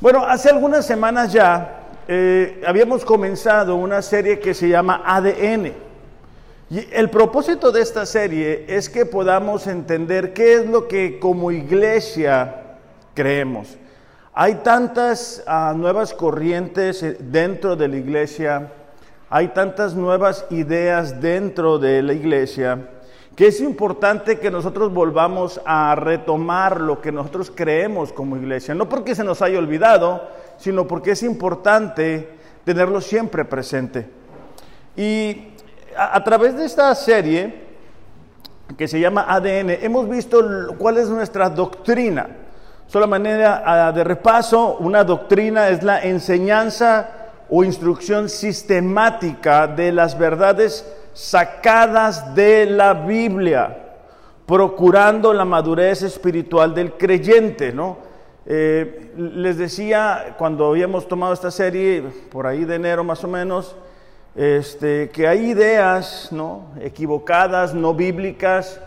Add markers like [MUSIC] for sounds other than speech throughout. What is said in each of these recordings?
Bueno, hace algunas semanas ya eh, habíamos comenzado una serie que se llama ADN. Y el propósito de esta serie es que podamos entender qué es lo que como iglesia creemos. Hay tantas ah, nuevas corrientes eh, dentro de la iglesia, hay tantas nuevas ideas dentro de la iglesia que es importante que nosotros volvamos a retomar lo que nosotros creemos como iglesia, no porque se nos haya olvidado, sino porque es importante tenerlo siempre presente. Y a, través de esta serie, que se llama ADN, hemos visto cuál es nuestra doctrina. Solo manera de repaso, una doctrina es la enseñanza o instrucción sistemática de las verdades sacadas de la Biblia, procurando la madurez espiritual del creyente, ¿no? Eh, les decía cuando habíamos tomado esta serie, por ahí de enero más o menos, este, que hay ideas ¿no? equivocadas, no bíblicas.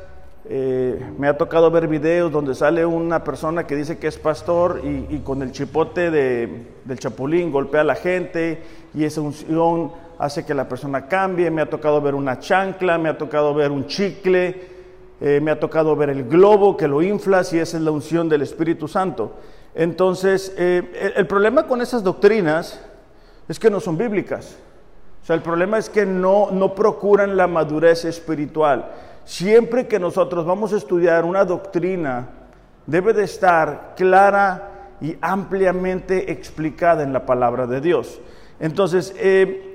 Eh, me ha tocado ver videos donde sale una persona que dice que es pastor y, con el chipote del chapulín golpea a la gente y esa unción hace que la persona cambie, me ha tocado ver una chancla, me ha tocado ver un chicle, eh, me ha tocado ver el globo que lo inflas y esa es la unción del Espíritu Santo. Entonces, eh, el, problema con esas doctrinas es que no son bíblicas. O sea, el problema es que no, no procuran la madurez espiritual. Siempre que nosotros vamos a estudiar una doctrina, debe de estar clara y ampliamente explicada en la palabra de Dios. Entonces, eh,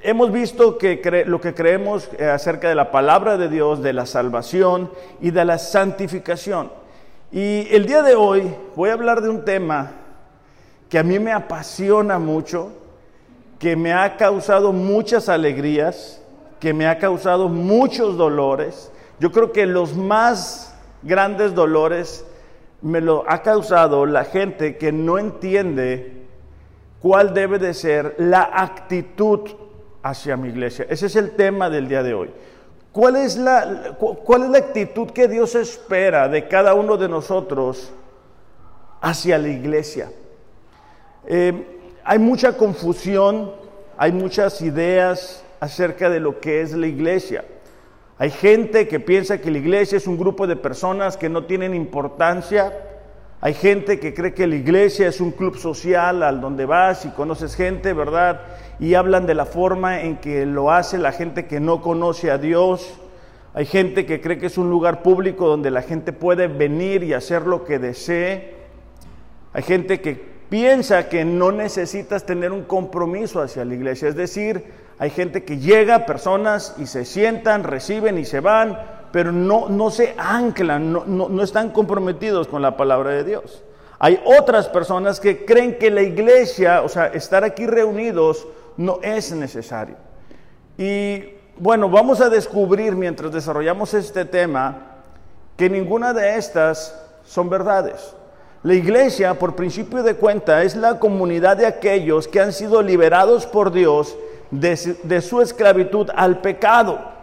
Hemos visto que lo que creemos eh, acerca de la palabra de Dios, de la salvación y de la santificación. Y el día de hoy voy a hablar de un tema que a mí me apasiona mucho, que me ha causado muchas alegrías, que me ha causado muchos dolores. Yo creo que los más grandes dolores me lo ha causado la gente que no entiende cuál debe de ser la actitud hacia mi iglesia. Ese es el tema del día de hoy. ¿Cuál es la, cuál es la actitud que Dios espera de cada uno de nosotros hacia la iglesia? Eh, hay mucha confusión, hay muchas ideas acerca de lo que es la iglesia. Hay gente que piensa que la iglesia es un grupo de personas que no tienen importancia, hay gente que cree que la iglesia es un club social al donde vas y conoces gente, ¿verdad? Y hablan de la forma en que lo hace la gente que no conoce a Dios. Hay gente que cree que es un lugar público donde la gente puede venir y hacer lo que desee. Hay gente que piensa que no necesitas tener un compromiso hacia la iglesia. Es decir, hay gente que llega, personas, y se sientan, reciben y se van, pero no, no se anclan, no, no, están comprometidos con la palabra de Dios. Hay otras personas que creen que la iglesia, o sea, estar aquí reunidos no es necesario. Y bueno, vamos a descubrir mientras desarrollamos este tema que ninguna de estas son verdades. La iglesia, por principio de cuenta, es la comunidad de aquellos que han sido liberados por Dios de, de su esclavitud al pecado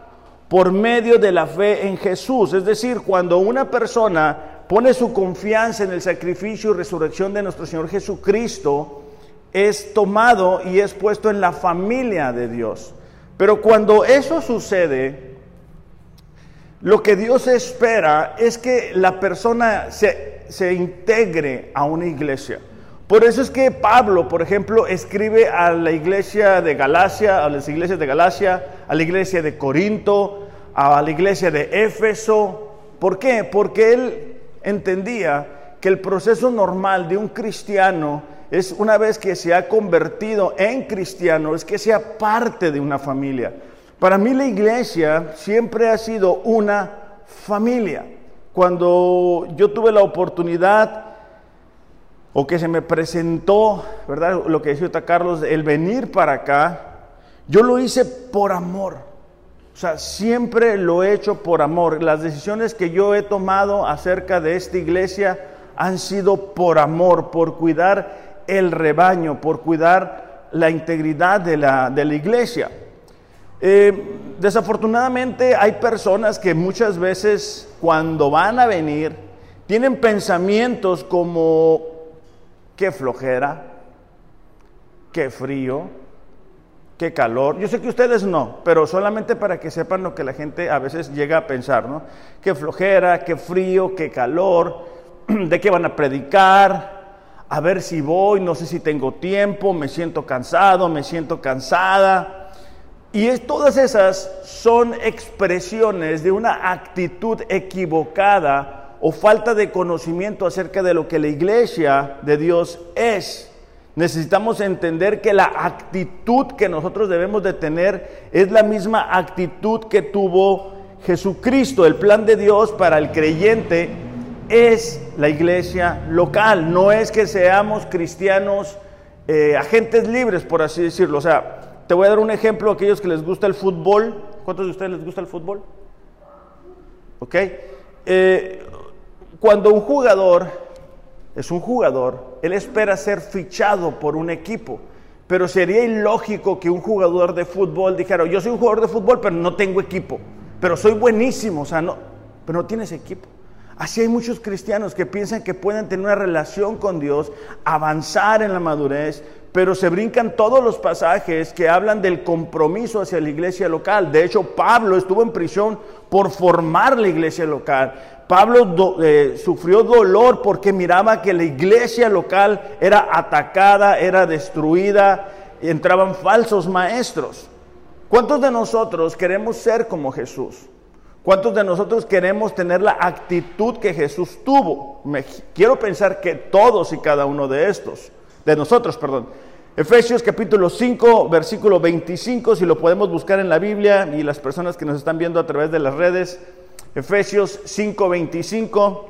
por medio de la fe en Jesús. Es decir, cuando una persona pone su confianza en el sacrificio y resurrección de nuestro Señor Jesucristo, es tomado y es puesto en la familia de Dios. Pero cuando eso sucede, lo que Dios espera es que la persona se, se integre a una iglesia. Por eso es que Pablo, por ejemplo, escribe a la iglesia de Galacia, a las iglesias de Galacia, a la iglesia de Corinto, a la iglesia de Éfeso. ¿Por qué? Porque él entendía que el proceso normal de un cristiano es una vez que se ha convertido en cristiano, es que sea parte de una familia. Para mí la iglesia siempre ha sido una familia. Cuando yo tuve la oportunidad o que se me presentó, ¿verdad? Lo que decía Carlos, el venir para acá, yo lo hice por amor. O sea, siempre lo he hecho por amor. Las decisiones que yo he tomado acerca de esta iglesia han sido por amor, por cuidar el rebaño, por cuidar la integridad de la, de la iglesia. Eh, desafortunadamente hay personas que muchas veces cuando van a venir tienen pensamientos como qué flojera, qué frío, qué calor. Yo sé que ustedes no, pero solamente para que sepan lo que la gente a veces llega a pensar, ¿no? Qué flojera, qué frío, qué calor, [CLEARS THROAT] de qué van a predicar, a ver si voy, no sé si tengo tiempo, me siento cansado, me siento cansada. Y todas esas son expresiones de una actitud equivocada o falta de conocimiento acerca de lo que la iglesia de Dios es. Necesitamos entender que la actitud que nosotros debemos de tener es la misma actitud que tuvo Jesucristo. El plan de Dios para el creyente es la iglesia local, no es que seamos cristianos eh, agentes libres, por así decirlo. O sea, te voy a dar un ejemplo a aquellos que les gusta el fútbol. ¿Cuántos de ustedes les gusta el fútbol? ¿Ok? Eh, cuando un jugador es un jugador, él espera ser fichado por un equipo. Pero sería ilógico que un jugador de fútbol dijera, yo soy un jugador de fútbol, pero no tengo equipo. Pero soy buenísimo, o sea, no, pero no tienes equipo. Así hay muchos cristianos que piensan que pueden tener una relación con Dios, avanzar en la madurez, pero se brincan todos los pasajes que hablan del compromiso hacia la iglesia local. De hecho, Pablo estuvo en prisión por formar la iglesia local. Pablo eh, sufrió dolor porque miraba que la iglesia local era atacada, era destruida, entraban falsos maestros. ¿Cuántos de nosotros queremos ser como Jesús? ¿Cuántos de nosotros queremos tener la actitud que Jesús tuvo? Me, quiero pensar que todos y cada uno de estos, de nosotros, perdón. Efesios capítulo 5, versículo 25, si lo podemos buscar en la Biblia y las personas que nos están viendo a través de las redes, Efesios 5:25,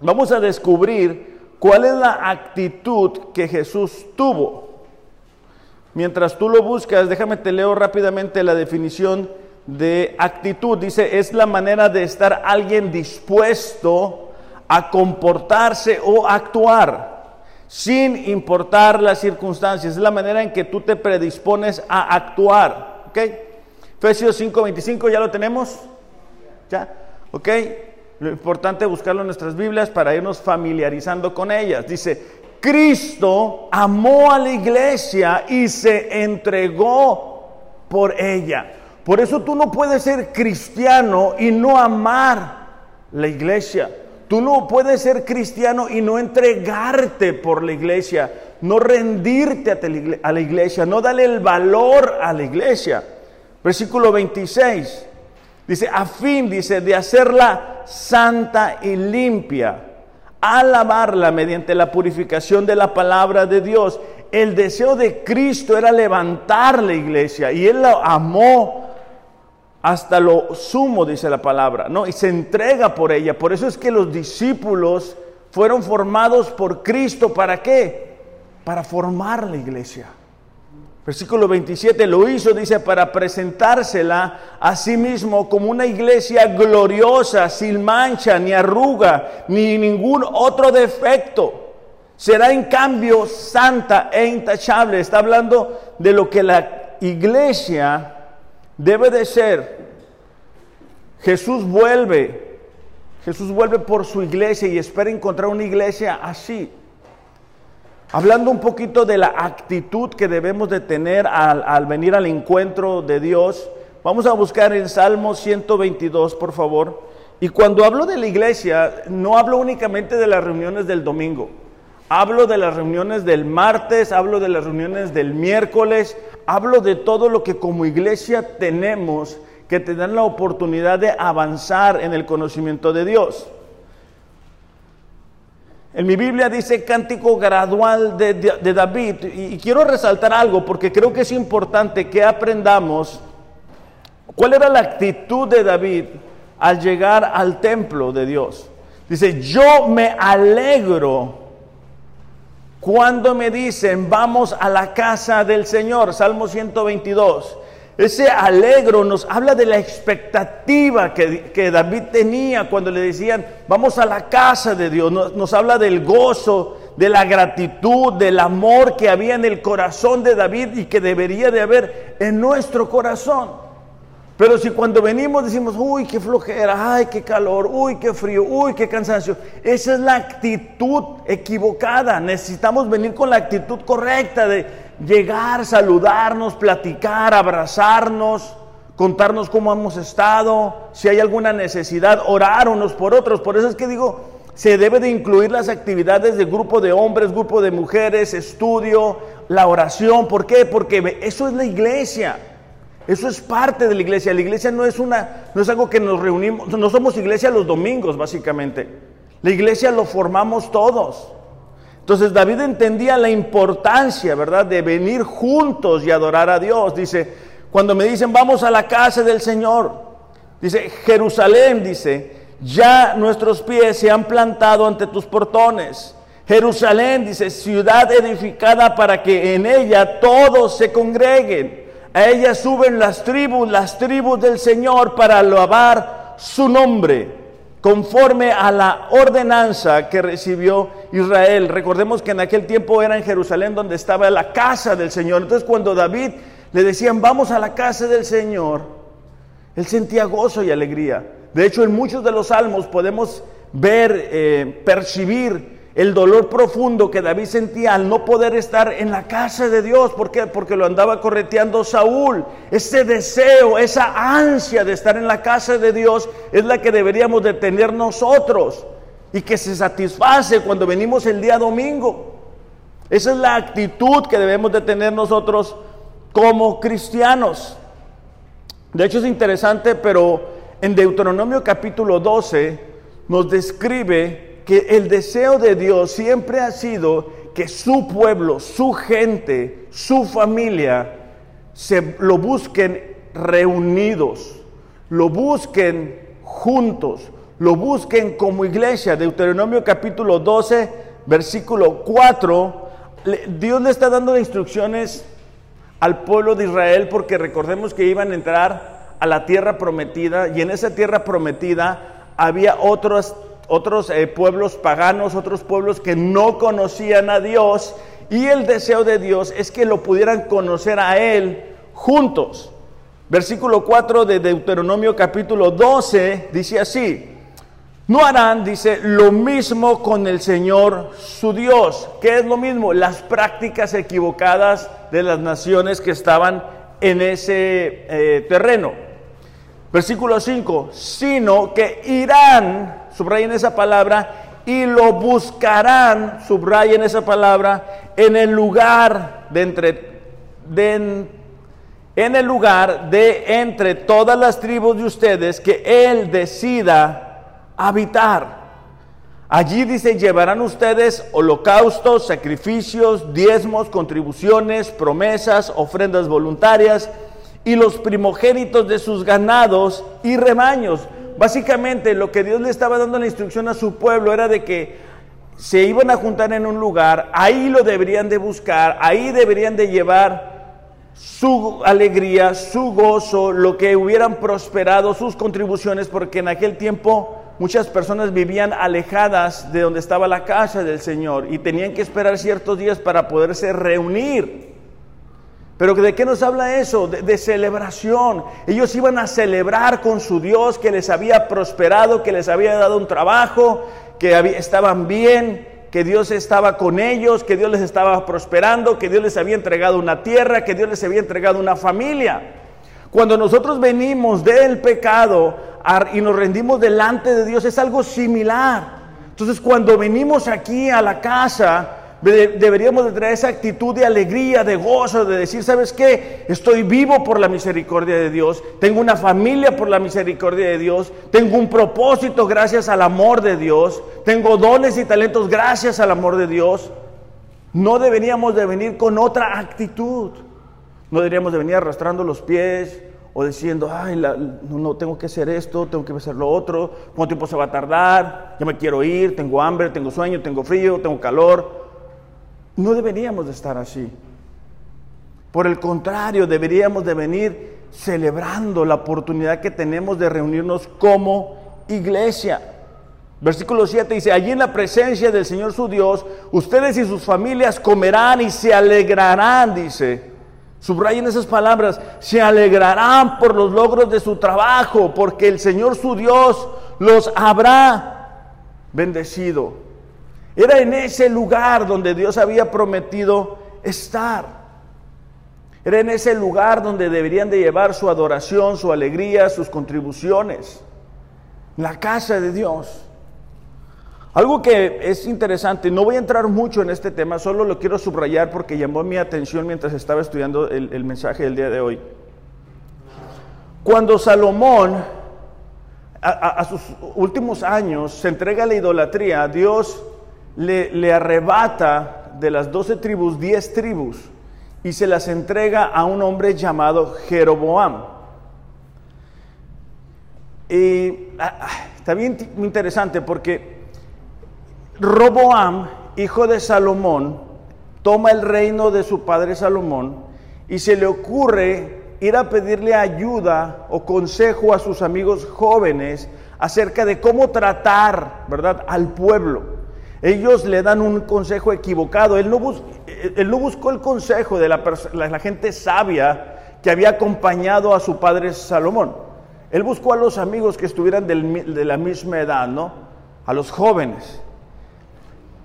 vamos a descubrir cuál es la actitud que Jesús tuvo. Mientras tú lo buscas, déjame te leo rápidamente la definición de actitud. Dice, es la manera de estar alguien dispuesto a comportarse o actuar sin importar las circunstancias. Es la manera en que tú te predispones a actuar. ¿Ok? Efesios 5:25, ¿ya lo tenemos? ¿Ya? ¿Ok? Lo importante es buscarlo en nuestras Biblias para irnos familiarizando con ellas. Dice, Cristo amó a la iglesia y se entregó por ella. Por eso tú no puedes ser cristiano y no amar la iglesia. Tú no puedes ser cristiano y no entregarte por la iglesia, no rendirte a la iglesia, no darle el valor a la iglesia. Versículo 26. Dice, a fin, dice, de hacerla santa y limpia, alabarla mediante la purificación de la palabra de Dios. El deseo de Cristo era levantar la iglesia y Él la amó hasta lo sumo, dice la palabra, ¿no? Y se entrega por ella. Por eso es que los discípulos fueron formados por Cristo. ¿Para qué? Para formar la iglesia. Versículo 27 lo hizo, dice, para presentársela a sí mismo como una iglesia gloriosa, sin mancha, ni arruga, ni ningún otro defecto. Será en cambio santa e intachable. Está hablando de lo que la iglesia debe de ser. Jesús vuelve, Jesús vuelve por su iglesia y espera encontrar una iglesia así. Hablando un poquito de la actitud que debemos de tener al, venir al encuentro de Dios, vamos a buscar en Salmo 122, por favor. Y cuando hablo de la iglesia, no hablo únicamente de las reuniones del domingo. Hablo de las reuniones del martes, hablo de las reuniones del miércoles, hablo de todo lo que como iglesia tenemos que te dan la oportunidad de avanzar en el conocimiento de Dios. En mi Biblia dice cántico gradual de, David y, quiero resaltar algo porque creo que es importante que aprendamos cuál era la actitud de David al llegar al templo de Dios. Dice, yo me alegro cuando me dicen, vamos a la casa del Señor, Salmo 122. Ese alegro nos habla de la expectativa que, David tenía cuando le decían, vamos a la casa de Dios. Nos, nos, habla del gozo, de la gratitud, del amor que había en el corazón de David y que debería de haber en nuestro corazón. Pero si cuando venimos decimos, uy, qué flojera, ay, qué calor, uy, qué frío, uy, qué cansancio, esa es la actitud equivocada. Necesitamos venir con la actitud correcta de llegar, saludarnos, platicar, abrazarnos, contarnos cómo hemos estado, si hay alguna necesidad, orar unos por otros. Por eso es que digo, se debe de incluir las actividades de grupo de hombres, grupo de mujeres, estudio, la oración. ¿Por qué? Porque eso es la iglesia. Eso es parte de la iglesia. La iglesia no es una, no es algo que nos reunimos, no somos iglesia los domingos, básicamente. La iglesia lo formamos todos. Entonces David entendía la importancia, ¿verdad?, de venir juntos y adorar a Dios. Dice, cuando me dicen vamos a la casa del Señor, dice, Jerusalén, dice, ya nuestros pies se han plantado ante tus portones. Jerusalén, dice, ciudad edificada para que en ella todos se congreguen. A ella suben las tribus, las tribus del Señor para alabar su nombre, conforme a la ordenanza que recibió Israel. Recordemos que en aquel tiempo era en Jerusalén donde estaba la casa del Señor. Entonces cuando David le decían, vamos a la casa del Señor, él sentía gozo y alegría. De hecho, en muchos de los salmos podemos ver, eh, percibir el dolor profundo que David sentía al no poder estar en la casa de Dios. ¿Por qué? Porque lo andaba correteando Saúl. Ese deseo, esa ansia de estar en la casa de Dios es la que deberíamos de tener nosotros y que se satisface cuando venimos el día domingo. Esa es la actitud que debemos de tener nosotros como cristianos. De hecho es interesante, pero en Deuteronomio capítulo 12 nos describe que el deseo de Dios siempre ha sido que su pueblo, su gente, su familia, se lo busquen reunidos, lo busquen juntos, lo busquen como iglesia. Deuteronomio capítulo 12, versículo 4, Dios le está dando instrucciones al pueblo de Israel porque recordemos que iban a entrar a la tierra prometida y en esa tierra prometida había otros otros eh, pueblos paganos, otros pueblos que no conocían a Dios y el deseo de Dios es que lo pudieran conocer a Él juntos. Versículo 4 de Deuteronomio capítulo 12 dice así, no harán, dice, lo mismo con el Señor su Dios. ¿Qué es lo mismo? Las prácticas equivocadas de las naciones que estaban en ese eh, terreno. Versículo 5, sino que irán subrayen esa palabra, y lo buscarán, subrayen esa palabra, en el lugar de entre, en el lugar de entre todas las tribus de ustedes que Él decida habitar. Allí dice, llevarán ustedes holocaustos, sacrificios, diezmos, contribuciones, promesas, ofrendas voluntarias y los primogénitos de sus ganados y rebaños. Básicamente lo que Dios le estaba dando la instrucción a su pueblo era de que se iban a juntar en un lugar, ahí lo deberían de buscar, ahí deberían de llevar su alegría, su gozo, lo que hubieran prosperado, sus contribuciones, porque en aquel tiempo muchas personas vivían alejadas de donde estaba la casa del Señor y tenían que esperar ciertos días para poderse reunir. Pero ¿de qué nos habla eso? De, celebración. Ellos iban a celebrar con su Dios que les había prosperado, que les había dado un trabajo, que estaban bien, que Dios estaba con ellos, que Dios les estaba prosperando, que Dios les había entregado una tierra, que Dios les había entregado una familia. Cuando nosotros venimos del pecado y nos rendimos delante de Dios es algo similar. Entonces cuando venimos aquí a la casa, deberíamos de traer esa actitud de alegría, de gozo, de decir, ¿sabes qué? Estoy vivo por la misericordia de Dios, tengo una familia por la misericordia de Dios, tengo un propósito gracias al amor de Dios, tengo dones y talentos gracias al amor de Dios. No deberíamos de venir con otra actitud. No deberíamos de venir arrastrando los pies o diciendo, ay, no, no, tengo que hacer esto, tengo que hacer lo otro, cuánto tiempo se va a tardar, ya me quiero ir, tengo hambre, tengo sueño, tengo frío, tengo calor. No deberíamos de estar así. Por el contrario, deberíamos de venir celebrando la oportunidad que tenemos de reunirnos como iglesia. Versículo 7 dice, allí en la presencia del Señor su Dios, ustedes y sus familias comerán y se alegrarán, dice, Subrayen esas palabras. Se alegrarán por los logros de su trabajo, porque el Señor su Dios los habrá bendecido. Era en ese lugar donde Dios había prometido estar. Era en ese lugar donde deberían de llevar su adoración, su alegría, sus contribuciones. La casa de Dios. Algo que es interesante, no voy a entrar mucho en este tema, solo lo quiero subrayar porque llamó mi atención mientras estaba estudiando el, mensaje del día de hoy. Cuando Salomón, a, sus últimos años, se entrega a la idolatría, Dios le, arrebata de las doce tribus, diez tribus, y se las entrega a un hombre llamado Jeroboam. Y ah, ah, está bien interesante porque Roboam, hijo de Salomón, toma el reino de su padre Salomón y se le ocurre ir a pedirle ayuda o consejo a sus amigos jóvenes acerca de cómo tratar, ¿verdad?, al pueblo. Ellos le dan un consejo equivocado. Él no, buscó el consejo de la, gente sabia que había acompañado a su padre Salomón. Él buscó a los amigos que estuvieran de la misma edad, ¿no? A los jóvenes.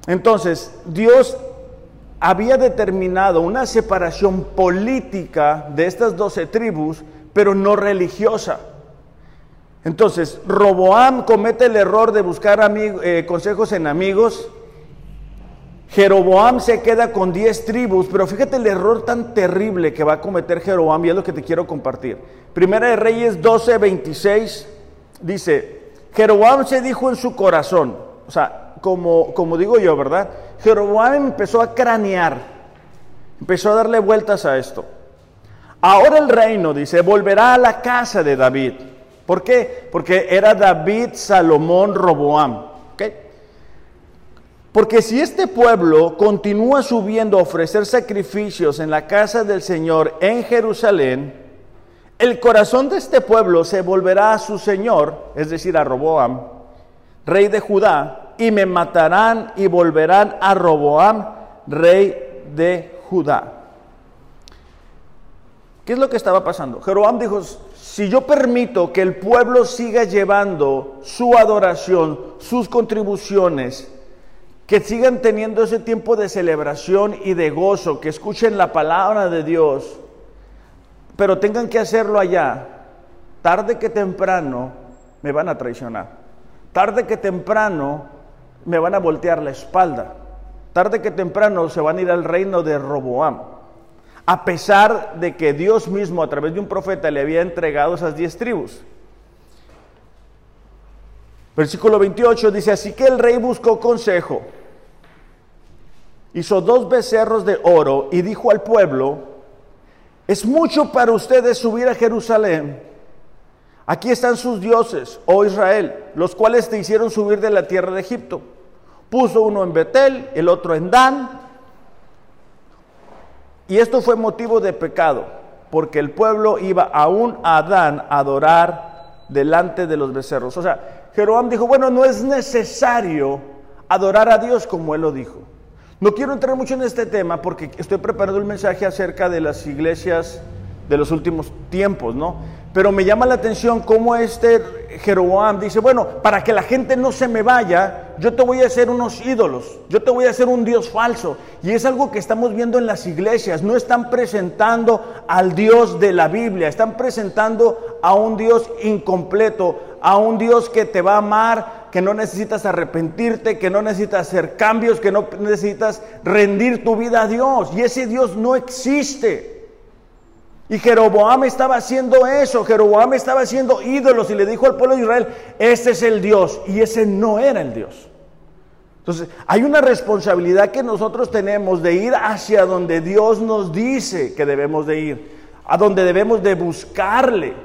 Entonces, Dios había determinado una separación política de estas doce tribus, pero no religiosa. Entonces, Roboam comete el error de buscar eh, consejos en amigos. Jeroboam se queda con diez tribus, pero fíjate el error tan terrible que va a cometer Jeroboam y es lo que te quiero compartir. Primera de Reyes 12, 26 dice, Jeroboam se dijo en su corazón, o sea, como, como digo yo, ¿verdad? Jeroboam empezó a cranear, empezó a darle vueltas a esto. Ahora el reino, dice, volverá a la casa de David. ¿Por qué? Porque era David, Salomón, Roboam. Porque si este pueblo continúa subiendo a ofrecer sacrificios en la casa del Señor en Jerusalén, el corazón de este pueblo se volverá a su Señor, es decir, a Roboam, rey de Judá, y me matarán y volverán a Roboam, rey de Judá. ¿Qué es lo que estaba pasando? Jeroboam dijo, si yo permito que el pueblo siga llevando su adoración, sus contribuciones, que sigan teniendo ese tiempo de celebración y de gozo, que escuchen la palabra de Dios, pero tengan que hacerlo allá, tarde que temprano me van a traicionar. Tarde que temprano me van a voltear la espalda. Tarde que temprano se van a ir al reino de Roboam. A pesar de que Dios mismo a través de un profeta le había entregado esas diez tribus. Versículo 28 dice, así que el rey buscó consejo. Hizo dos becerros de oro y dijo al pueblo, es mucho para ustedes subir a Jerusalén Aquí están sus dioses, oh Israel, los cuales te hicieron subir de la tierra de Egipto. Puso uno en Betel, el otro en Dan. Y esto fue motivo de pecado, porque el pueblo iba aún a Dan a adorar delante de los becerros. O sea, Jeroboam dijo, bueno, no es necesario adorar a Dios como él lo dijo. No quiero entrar mucho en este tema porque estoy preparando el mensaje acerca de las iglesias de los últimos tiempos, ¿no? Pero me llama la atención cómo este Jeroboam dice, bueno, para que la gente no se me vaya, yo te voy a hacer unos ídolos, yo te voy a hacer un Dios falso. Y es algo que estamos viendo en las iglesias, no están presentando al Dios de la Biblia, están presentando a un Dios incompleto, a un Dios que te va a amar, que no necesitas arrepentirte, que no necesitas hacer cambios, que no necesitas rendir tu vida a Dios. Y ese Dios no existe. Y Jeroboam estaba haciendo eso, Jeroboam estaba haciendo ídolos y le dijo al pueblo de Israel, este es el Dios y ese no era el Dios. Entonces, hay una responsabilidad que nosotros tenemos de ir hacia donde Dios nos dice que debemos de ir, a donde debemos de buscarle.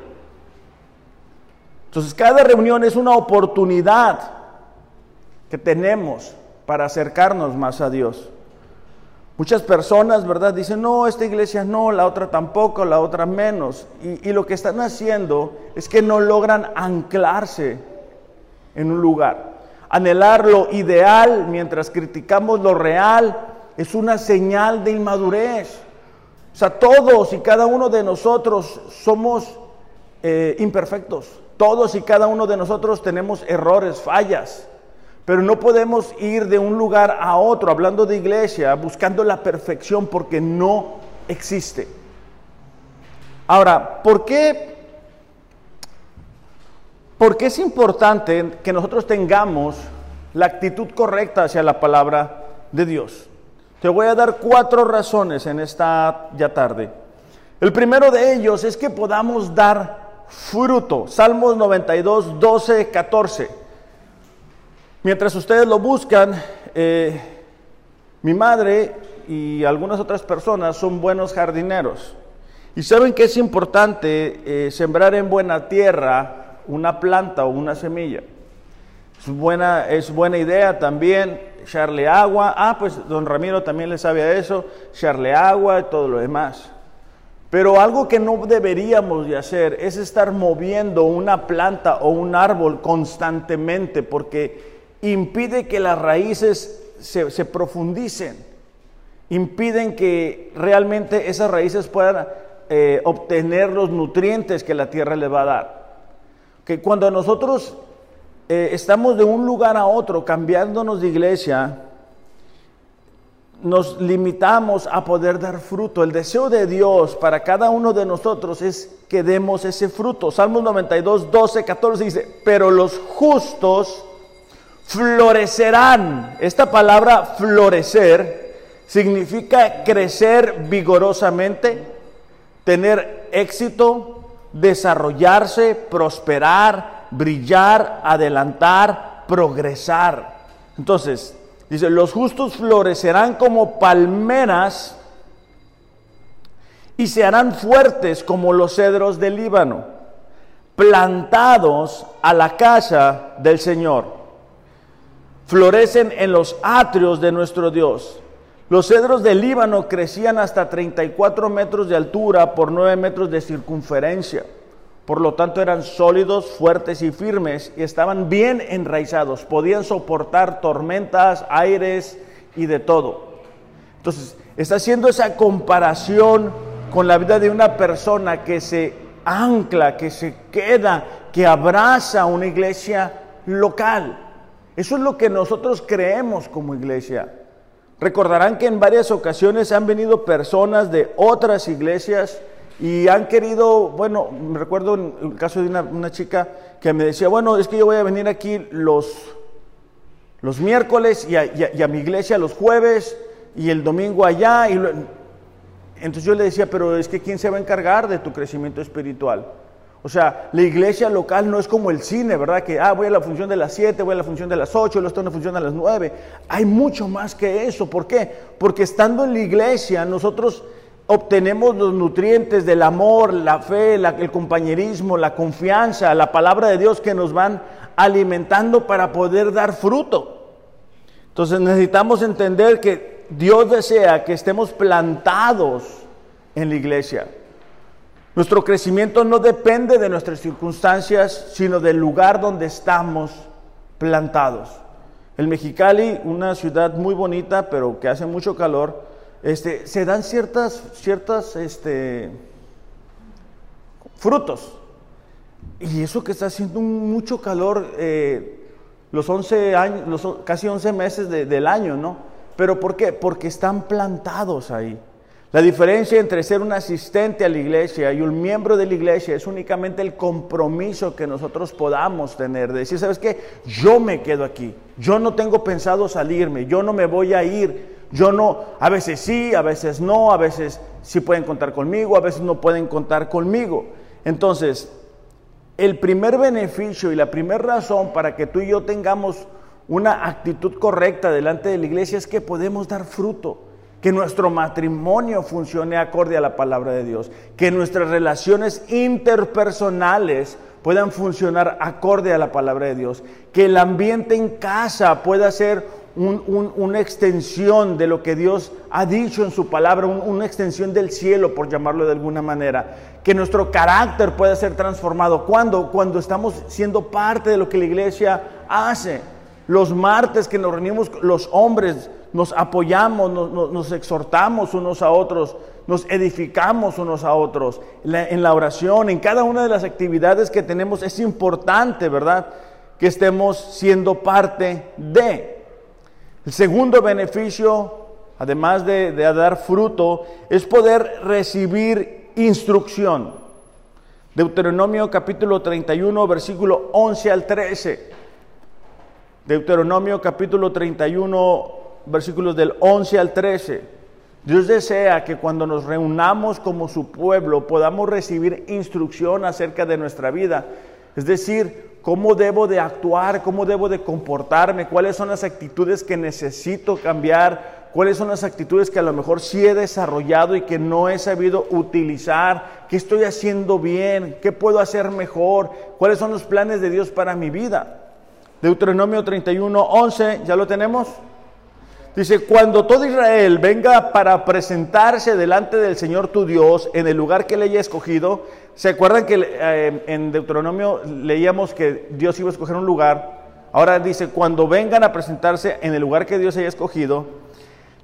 Entonces, cada reunión es una oportunidad que tenemos para acercarnos más a Dios. Muchas personas, ¿verdad? Dicen, no, esta iglesia no, la otra tampoco, la otra menos. Y, lo que están haciendo es que no logran anclarse en un lugar. Anhelar lo ideal mientras criticamos lo real es una señal de inmadurez. O sea, todos y cada uno de nosotros somos eh, imperfectos. Todos y cada uno de nosotros tenemos errores, fallas. Pero no podemos ir de un lugar a otro, hablando de iglesia, buscando la perfección porque no existe. Ahora, ¿por qué, ¿por qué es importante que nosotros tengamos la actitud correcta hacia la palabra de Dios? Te voy a dar cuatro razones en esta ya tarde. El primero de ellos es que podamos dar fruto. Salmos 92, 12, 14. Mientras ustedes lo buscan, eh, mi madre y algunas otras personas son buenos jardineros. Y saben que es importante eh, sembrar en buena tierra una planta o una semilla. Es buena, idea también echarle agua. Ah, pues don Ramiro también le sabe a eso, echarle agua y todo lo demás. Pero algo que no deberíamos de hacer es estar moviendo una planta o un árbol constantemente porque impide que las raíces se, profundicen, impiden que realmente esas raíces puedan eh, obtener los nutrientes que la tierra le va a dar. Que cuando nosotros eh, estamos de un lugar a otro cambiándonos de iglesia, nos limitamos a poder dar fruto. El deseo de Dios para cada uno de nosotros es que demos ese fruto. Salmos 92, 12, 14 dice, pero los justos florecerán. Esta palabra florecer significa crecer vigorosamente, tener éxito, desarrollarse, prosperar, brillar, adelantar, progresar. Entonces, dice, los justos florecerán como palmeras y se harán fuertes como los cedros del Líbano, plantados a la casa del Señor florecen en los atrios de nuestro Dios. Los cedros del Líbano crecían hasta 34 metros de altura por 9 metros de circunferencia. Por lo tanto eran sólidos, fuertes y firmes y estaban bien enraizados. Podían soportar tormentas, aires y de todo. Entonces, está haciendo esa comparación con la vida de una persona que se ancla, que se queda, que abraza una iglesia local. Eso es lo que nosotros creemos como iglesia. Recordarán que en varias ocasiones han venido personas de otras iglesias y han querido, bueno, me recuerdo el caso de una, chica que me decía, bueno, es que yo voy a venir aquí los, los miércoles y a, mi iglesia los jueves y el domingo allá. Y entonces yo le decía, pero es que ¿quién se va a encargar de tu crecimiento espiritual? O sea, la iglesia local no es como el cine, ¿verdad? Que, ah, voy a la función de las 7, voy a la función de las 8, luego estoy en la función de las 9. Hay mucho más que eso. ¿Por qué? Porque estando en la iglesia nosotros obtenemos los nutrientes del amor, la fe, el compañerismo, la confianza, la palabra de Dios que nos van alimentando para poder dar fruto. Entonces necesitamos entender que Dios desea que estemos plantados en la iglesia. Nuestro crecimiento no depende de nuestras circunstancias, sino del lugar donde estamos plantados. El Mexicali, una ciudad muy bonita, pero que hace mucho calor, este, se dan ciertas, ciertas este, frutos. Y eso que está haciendo mucho calor, eh, los 11 años, los casi 11 meses del año, ¿no? ¿Pero por qué? Porque están plantados ahí. La diferencia entre ser un asistente a la iglesia y un miembro de la iglesia es únicamente el compromiso que nosotros podamos tener. De decir, ¿sabes qué? Yo me quedo aquí. Yo no tengo pensado salirme. Yo no me voy a ir. Yo no, a veces sí, a veces no, a veces sí pueden contar conmigo, a veces no pueden contar conmigo. Entonces, el primer beneficio y la primera razón para que tú y yo tengamos una actitud correcta delante de la iglesia es que podemos dar fruto que nuestro matrimonio funcione acorde a la palabra de Dios, que nuestras relaciones interpersonales puedan funcionar acorde a la palabra de Dios, que el ambiente en casa pueda ser una extensión de lo que Dios ha dicho en su palabra, una extensión del cielo, por llamarlo de alguna manera, que nuestro carácter pueda ser transformado. ¿Cuándo? Cuando estamos siendo parte de lo que la iglesia hace. Los martes que nos reunimos los hombres, nos apoyamos, nos, exhortamos unos a otros, nos edificamos unos a otros. en la oración, en cada una de las actividades que tenemos, es importante, ¿verdad? Que estemos siendo parte de. El segundo beneficio, además de, de dar fruto, es poder recibir instrucción. Deuteronomio capítulo 31, versículo 11 al 13. Deuteronomio capítulo 31, versículos del 11 al 13. Dios desea que cuando nos reunamos como su pueblo podamos recibir instrucción acerca de nuestra vida. Es decir, cómo debo de actuar, cómo debo de comportarme, cuáles son las actitudes que necesito cambiar, cuáles son las actitudes que a lo mejor sí he desarrollado y que no he sabido utilizar, qué estoy haciendo bien, qué puedo hacer mejor, cuáles son los planes de Dios para mi vida. Deuteronomio 31, 11, ¿ya lo tenemos? Dice, cuando todo Israel venga para presentarse delante del Señor tu Dios en el lugar que le haya escogido, ¿se acuerdan que eh, en Deuteronomio leíamos que Dios iba a escoger un lugar? Ahora dice, cuando vengan a presentarse en el lugar que Dios haya escogido,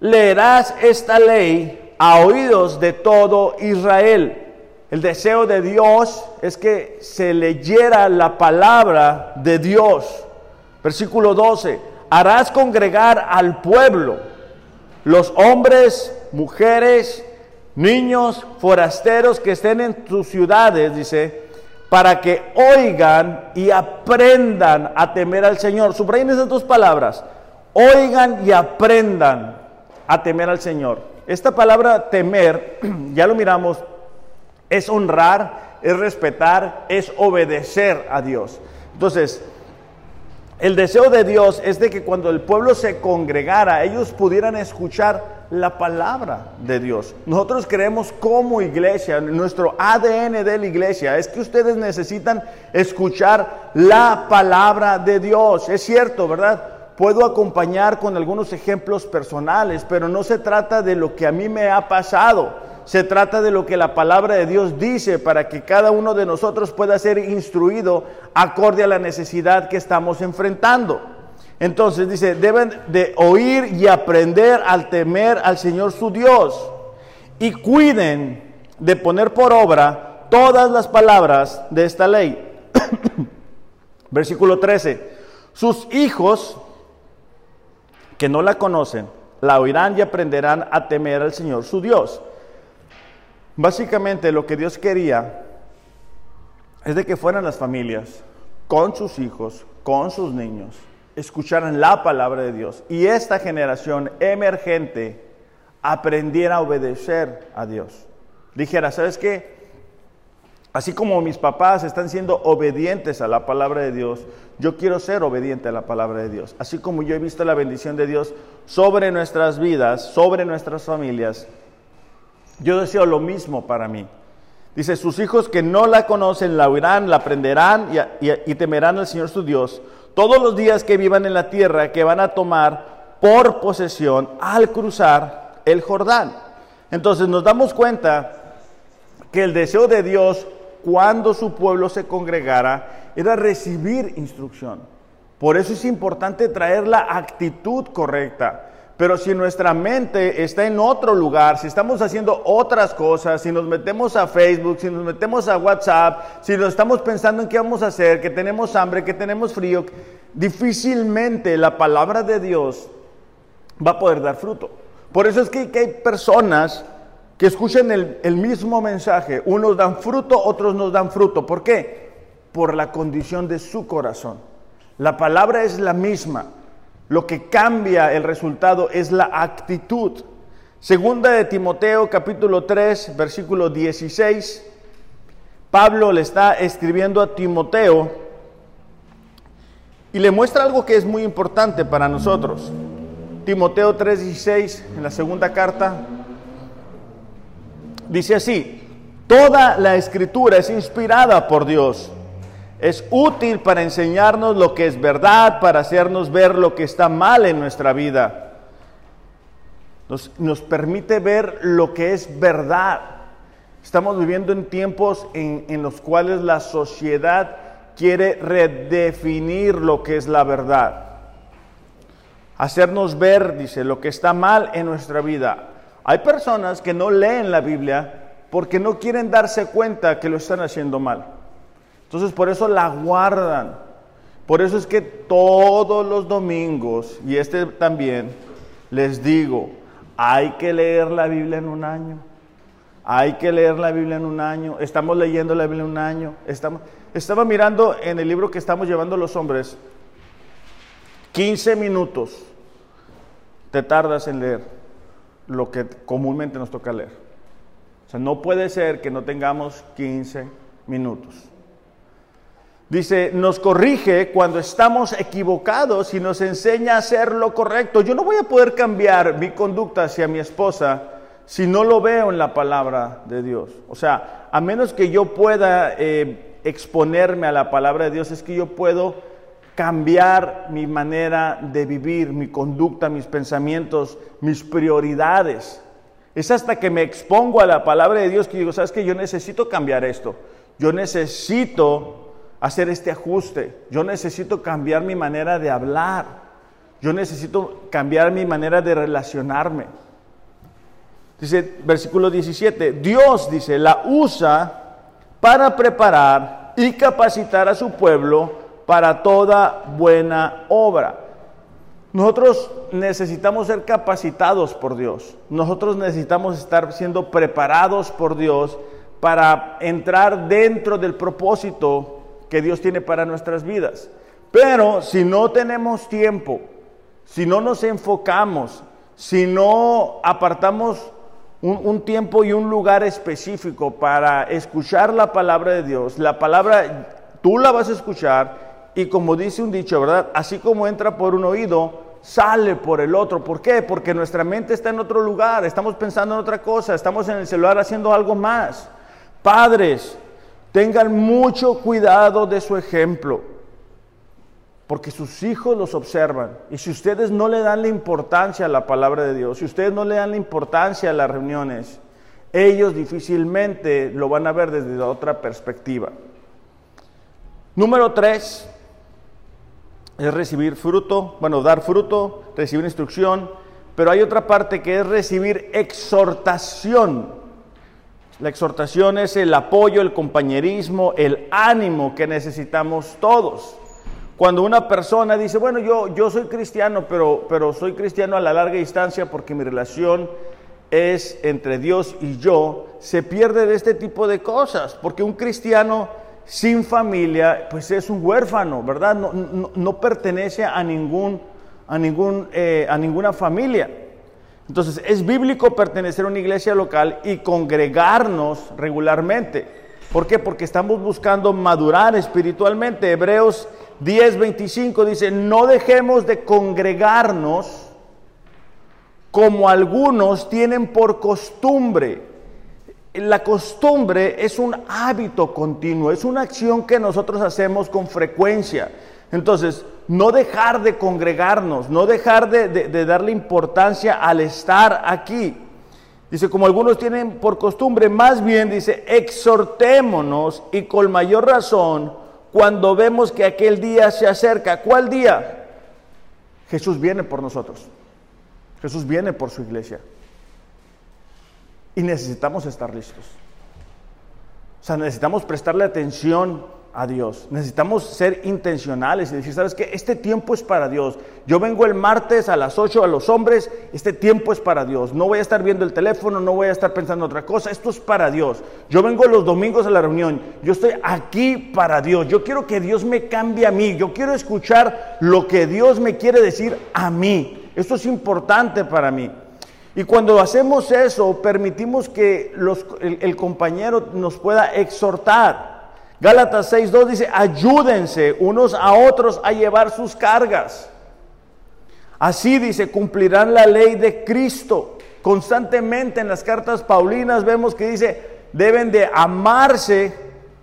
leerás esta ley a oídos de todo Israel. El deseo de Dios es que se leyera la palabra de Dios. Versículo 12, harás congregar al pueblo, los hombres, mujeres, niños, forasteros que estén en tus ciudades, dice, para que oigan y aprendan a temer al Señor. Subrayen esas dos palabras, oigan y aprendan a temer al Señor. Esta palabra temer, [CLEARS THROAT] ya lo miramos, es honrar, es respetar, es obedecer a Dios. Entonces, el deseo de Dios es de que cuando el pueblo se congregara, ellos pudieran escuchar la palabra de Dios. Nosotros creemos como iglesia, nuestro ADN de la iglesia es que ustedes necesitan escuchar la palabra de Dios. Es cierto, ¿verdad? Puedo acompañar con algunos ejemplos personales, pero no se trata de lo que a mí me ha pasado se trata de lo que la palabra de Dios dice para que cada uno de nosotros pueda ser instruido acorde a la necesidad que estamos enfrentando. Entonces dice, deben de oír y aprender al temer al Señor su Dios y cuiden de poner por obra todas las palabras de esta ley. [COUGHS] Versículo 13, sus hijos que no la conocen, la oirán y aprenderán a temer al Señor su Dios Básicamente lo que Dios quería es de que fueran las familias con sus hijos, con sus niños, escucharan la palabra de Dios y esta generación emergente aprendiera a obedecer a Dios. Dijera, ¿sabes qué? Así como mis papás están siendo obedientes a la palabra de Dios, yo quiero ser obediente a la palabra de Dios. Así como yo he visto la bendición de Dios sobre nuestras vidas, sobre nuestras familias, yo deseo lo mismo para mí. Dice, sus hijos que no la conocen la oirán, la aprenderán y, temerán al Señor su Dios todos los días que vivan en la tierra que van a tomar por posesión al cruzar el Jordán. Entonces nos damos cuenta que el deseo de Dios cuando su pueblo se congregara era recibir instrucción. Por eso es importante traer la actitud correcta. Pero si nuestra mente está en otro lugar, si estamos haciendo otras cosas, si nos metemos a Facebook, si nos metemos a WhatsApp, si nos estamos pensando en qué vamos a hacer, que tenemos hambre, que tenemos frío, difícilmente la palabra de Dios va a poder dar fruto. Por eso es que, hay personas que escuchan el, el mismo mensaje. Unos dan fruto, otros no dan fruto. ¿Por qué? Por la condición de su corazón. La palabra es la misma lo que cambia el resultado es la actitud. Segunda de Timoteo capítulo 3 versículo 16. Pablo le está escribiendo a Timoteo y le muestra algo que es muy importante para nosotros. Timoteo 3:16 en la segunda carta dice así, toda la escritura es inspirada por Dios es útil para enseñarnos lo que es verdad, para hacernos ver lo que está mal en nuestra vida. Nos, permite ver lo que es verdad. Estamos viviendo en tiempos en, en los cuales la sociedad quiere redefinir lo que es la verdad. hacernos ver, dice, lo que está mal en nuestra vida. Hay personas que no leen la Biblia porque no quieren darse cuenta que lo están haciendo mal. Entonces por eso la guardan. Por eso es que todos los domingos, y este también, les digo, hay que leer la Biblia en un año. Hay que leer la Biblia en un año. Estamos leyendo la Biblia en un año. Estamos, estaba mirando en el libro que estamos llevando los hombres. 15 minutos te tardas en leer lo que comúnmente nos toca leer. O sea, no puede ser que no tengamos 15 minutos. Dice, nos corrige cuando estamos equivocados y nos enseña a hacer lo correcto. Yo no voy a poder cambiar mi conducta hacia mi esposa si no lo veo en la palabra de Dios. O sea, a menos que yo pueda eh, exponerme a la palabra de Dios, es que yo puedo cambiar mi manera de vivir, mi conducta, mis pensamientos, mis prioridades. Es hasta que me expongo a la palabra de Dios que digo, sabes que yo necesito cambiar esto. Yo necesito hacer este ajuste. Yo necesito cambiar mi manera de hablar. Yo necesito cambiar mi manera de relacionarme. Dice versículo 17, Dios dice, la usa para preparar y capacitar a su pueblo para toda buena obra. Nosotros necesitamos ser capacitados por Dios. Nosotros necesitamos estar siendo preparados por Dios para entrar dentro del propósito que Dios tiene para nuestras vidas. Pero si no tenemos tiempo, si no nos enfocamos, si no apartamos un, tiempo y un lugar específico para escuchar la palabra de Dios, la palabra tú la vas a escuchar y como dice un dicho, ¿verdad? Así como entra por un oído, sale por el otro. ¿Por qué? Porque nuestra mente está en otro lugar, estamos pensando en otra cosa, estamos en el celular haciendo algo más. Padres, Tengan mucho cuidado de su ejemplo, porque sus hijos los observan. Y si ustedes no le dan la importancia a la palabra de Dios, si ustedes no le dan la importancia a las reuniones, ellos difícilmente lo van a ver desde otra perspectiva. Número tres es recibir fruto, bueno, dar fruto, recibir instrucción, pero hay otra parte que es recibir exhortación. La exhortación es el apoyo, el compañerismo, el ánimo que necesitamos todos. Cuando una persona dice, bueno, yo, yo soy cristiano, pero, pero soy cristiano a la larga distancia porque mi relación es entre Dios y yo, se pierde de este tipo de cosas, porque un cristiano sin familia, pues es un huérfano, ¿verdad? No, no, pertenece a, ningún, a, ningún, eh, a ninguna familia. Entonces, es bíblico pertenecer a una iglesia local y congregarnos regularmente. ¿Por qué? Porque estamos buscando madurar espiritualmente. Hebreos 10, 25 dice, no dejemos de congregarnos como algunos tienen por costumbre. La costumbre es un hábito continuo, es una acción que nosotros hacemos con frecuencia. Entonces, no dejar de congregarnos, no dejar de, darle importancia al estar aquí. Dice, como algunos tienen por costumbre, más bien dice, exhortémonos y con mayor razón cuando vemos que aquel día se acerca. ¿Cuál día? Jesús viene por nosotros. Jesús viene por su iglesia. Y necesitamos estar listos. O sea, necesitamos prestarle atención a Dios. Necesitamos ser intencionales y decir, ¿sabes qué? Este tiempo es para Dios. Yo vengo el martes a las 8 a los hombres, este tiempo es para Dios. No voy a estar viendo el teléfono, no voy a estar pensando otra cosa, esto es para Dios. Yo vengo los domingos a la reunión, yo estoy aquí para Dios. Yo quiero que Dios me cambie a mí, yo quiero escuchar lo que Dios me quiere decir a mí. Esto es importante para mí. Y cuando hacemos eso, permitimos que el compañero nos pueda exhortar. Gálatas 6.2 dice, ayúdense unos a otros a llevar sus cargas. Así dice, cumplirán la ley de Cristo. Constantemente en las cartas paulinas vemos que dice, deben de amarse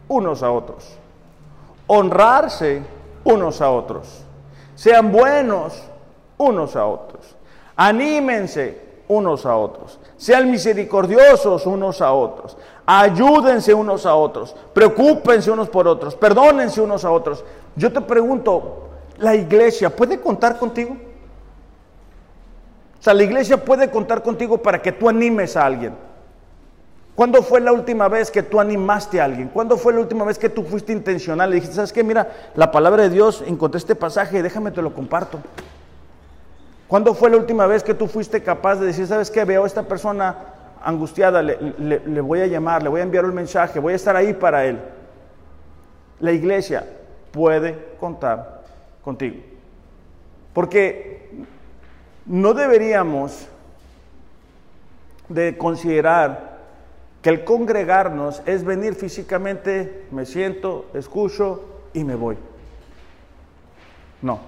unos a otros, honrarse unos a otros, sean buenos unos a otros, anímense unos a otros, sean misericordiosos unos a otros, ayúdense unos a otros, preocúpense unos por otros, perdónense unos a otros. Yo te pregunto, ¿la iglesia puede contar contigo? O sea, la iglesia puede contar contigo para que tú animes a alguien. ¿Cuándo fue la última vez que tú animaste a alguien? ¿Cuándo fue la última vez que tú fuiste intencional y dijiste, ¿sabes qué? Mira, la palabra de Dios, encontré este pasaje, déjame te lo comparto. ¿Cuándo fue la última vez que tú fuiste capaz de decir, ¿sabes qué? Veo a esta persona angustiada, le, voy a llamar, le voy a enviar un mensaje, voy a estar ahí para él. La iglesia puede contar contigo. Porque no deberíamos de considerar que el congregarnos es venir físicamente, me siento, escucho y me voy. No.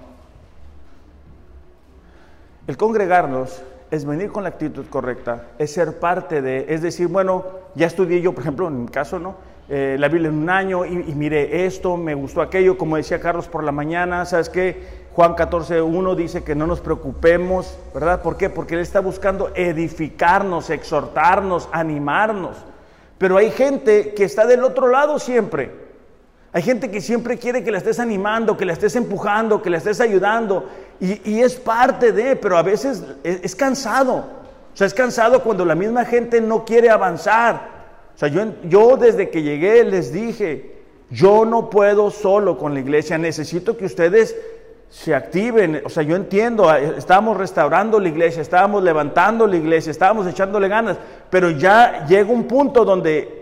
El congregarnos es venir con la actitud correcta, es ser parte de, es decir, bueno, ya estudié yo, por ejemplo, en mi caso, ¿no? Eh, la Biblia en un año y, y mire esto, me gustó aquello, como decía Carlos por la mañana, ¿sabes qué? Juan 14.1 dice que no nos preocupemos, ¿verdad? ¿Por qué? Porque Él está buscando edificarnos, exhortarnos, animarnos. Pero hay gente que está del otro lado siempre. Hay gente que siempre quiere que la estés animando, que la estés empujando, que la estés ayudando. Y, es parte de, pero a veces es, cansado. O sea, es cansado cuando la misma gente no quiere avanzar. O sea, yo, yo desde que llegué les dije, yo no puedo solo con la iglesia, necesito que ustedes se activen. O sea, yo entiendo, estábamos restaurando la iglesia, estábamos levantando la iglesia, estábamos echándole ganas, pero ya llega un punto donde,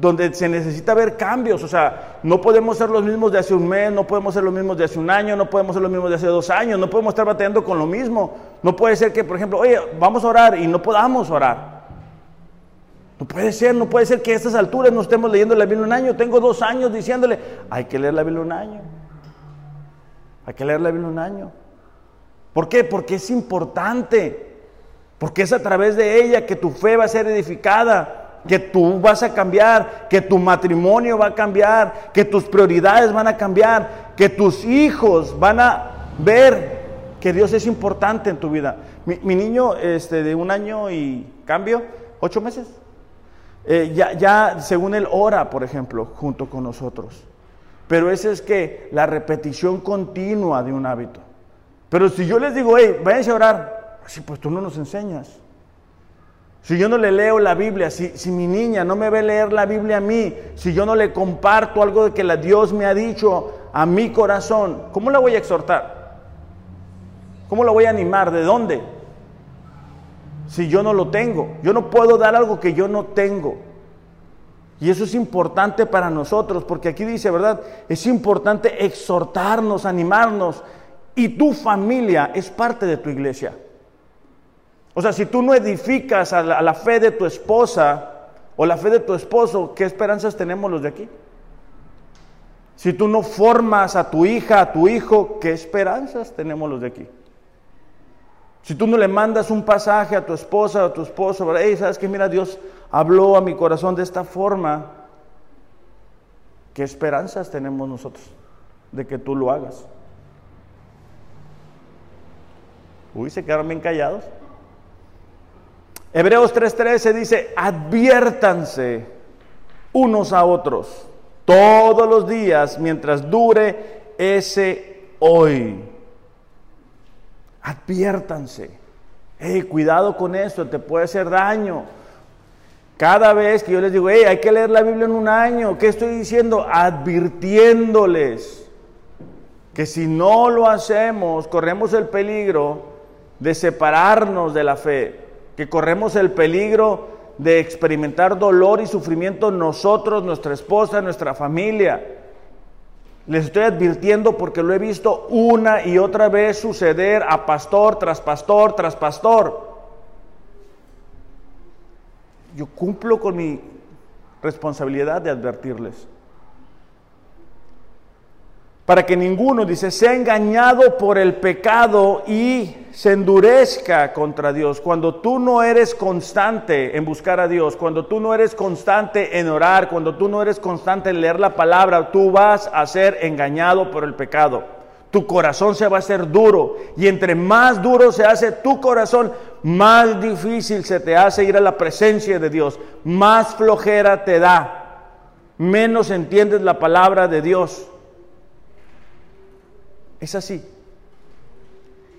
donde se necesita ver cambios. O sea, no podemos ser los mismos de hace un mes, no podemos ser los mismos de hace un año, no podemos ser los mismos de hace dos años, no podemos estar batallando con lo mismo. No puede ser que, por ejemplo, oye, vamos a orar y no podamos orar. No puede ser, no puede ser que a estas alturas no estemos leyendo la Biblia un año. Tengo dos años diciéndole, hay que leer la Biblia un año. Hay que leer la Biblia un año. ¿Por qué? Porque es importante. Porque es a través de ella que tu fe va a ser edificada, que tú vas a cambiar, que tu matrimonio va a cambiar, que tus prioridades van a cambiar, que tus hijos van a ver que Dios es importante en tu vida. Mi, niño este, de un año y cambio, ocho meses, eh, ya, ya según él ora, por ejemplo, junto con nosotros. Pero ese es que la repetición continua de un hábito. Pero si yo les digo, hey, váyanse a orar, así pues tú no nos enseñas. Si yo no le leo la Biblia, si, mi niña no me ve leer la Biblia a mí, si yo no le comparto algo de que la Dios me ha dicho a mi corazón, ¿cómo la voy a exhortar? ¿Cómo la voy a animar? ¿De dónde? Si yo no lo tengo. Yo no puedo dar algo que yo no tengo. Y eso es importante para nosotros, porque aquí dice, ¿verdad? Es importante exhortarnos, animarnos. Y tu familia es parte de tu iglesia. O sea, si tú no edificas a la, fe de tu esposa o la fe de tu esposo, ¿qué esperanzas tenemos los de aquí? Si tú no formas a tu hija, a tu hijo, ¿qué esperanzas tenemos los de aquí? Si tú no le mandas un pasaje a tu esposa o a tu esposo, hey, sabes que mira, Dios habló a mi corazón de esta forma, ¿qué esperanzas tenemos nosotros de que tú lo hagas? Uy, se quedaron bien callados. Hebreos 3:13 dice, adviértanse unos a otros todos los días mientras dure ese hoy. Adviértanse. Hey, cuidado con esto, te puede hacer daño. Cada vez que yo les digo, hey, hay que leer la Biblia en un año, ¿qué estoy diciendo? Advirtiéndoles que si no lo hacemos, corremos el peligro de separarnos de la fe, que corremos el peligro de experimentar dolor y sufrimiento nosotros, nuestra esposa, nuestra familia. Les estoy advirtiendo porque lo he visto una y otra vez suceder a pastor tras pastor tras pastor yo cumplo con mi responsabilidad de advertirles. Para que ninguno, dice, sea engañado por el pecado y se endurezca contra Dios. Cuando tú no eres constante en buscar a Dios, cuando tú no eres constante en orar, cuando tú no eres constante en leer la palabra, tú vas a ser engañado por el pecado tu corazón se va a hacer duro. Y entre más duro se hace tu corazón, más difícil se te hace ir a la presencia de Dios, más flojera te da, menos entiendes la palabra de Dios. Es así.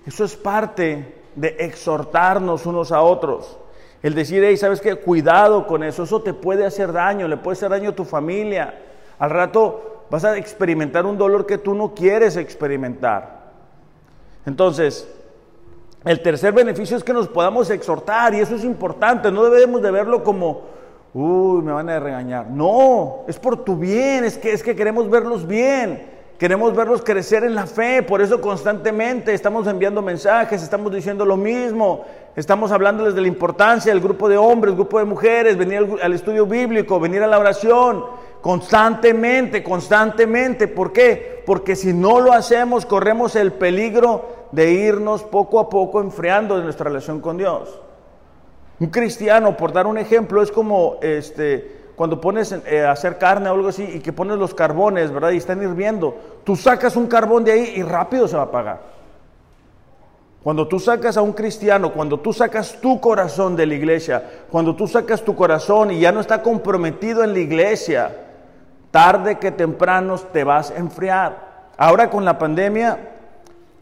Eso es parte de exhortarnos unos a otros. El decir, hey, ¿sabes qué? Cuidado con eso, eso te puede hacer daño, le puede hacer daño a tu familia. Al rato vas a experimentar un dolor que tú no quieres experimentar. Entonces, el tercer beneficio es que nos podamos exhortar y eso es importante, no debemos de verlo como, uy, me van a regañar. No, es por tu bien, es que, es que queremos verlos bien, queremos verlos crecer en la fe, por eso constantemente estamos enviando mensajes, estamos diciendo lo mismo, estamos hablándoles de la importancia del grupo de hombres, grupo de mujeres, venir al, estudio bíblico, venir a la oración, constantemente, constantemente. ¿Por qué? Porque si no lo hacemos, corremos el peligro de irnos poco a poco enfriando de nuestra relación con Dios. Un cristiano, por dar un ejemplo, es como este, cuando pones eh, a hacer carne o algo así y que pones los carbones, ¿verdad? Y están hirviendo. Tú sacas un carbón de ahí y rápido se va a apagar. Cuando tú sacas a un cristiano, cuando tú sacas tu corazón de la iglesia, cuando tú sacas tu corazón y ya no está comprometido en la iglesia, tarde que temprano te vas a enfriar. Ahora con la pandemia,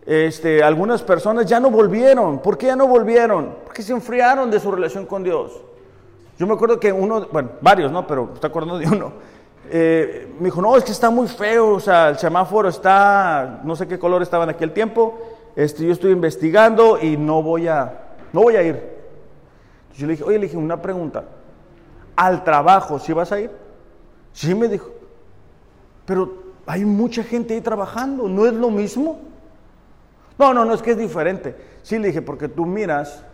este, algunas personas ya no volvieron. ¿Por qué ya no volvieron? Porque se enfriaron de su relación con Dios. Yo me acuerdo que uno, bueno, varios, ¿no? Pero está acordando de uno. Eh, me dijo, no, es que está muy feo, o sea, el semáforo está, no sé qué color estaba en aquel tiempo. Este, yo estoy investigando y no voy a, no voy a ir. Yo le dije, oye, le dije una pregunta. Al trabajo, ¿sí vas a ir? Sí, me dijo. Pero hay mucha gente ahí trabajando, ¿no es lo mismo? No, no, no, es que es diferente. Sí, le dije, porque tú miras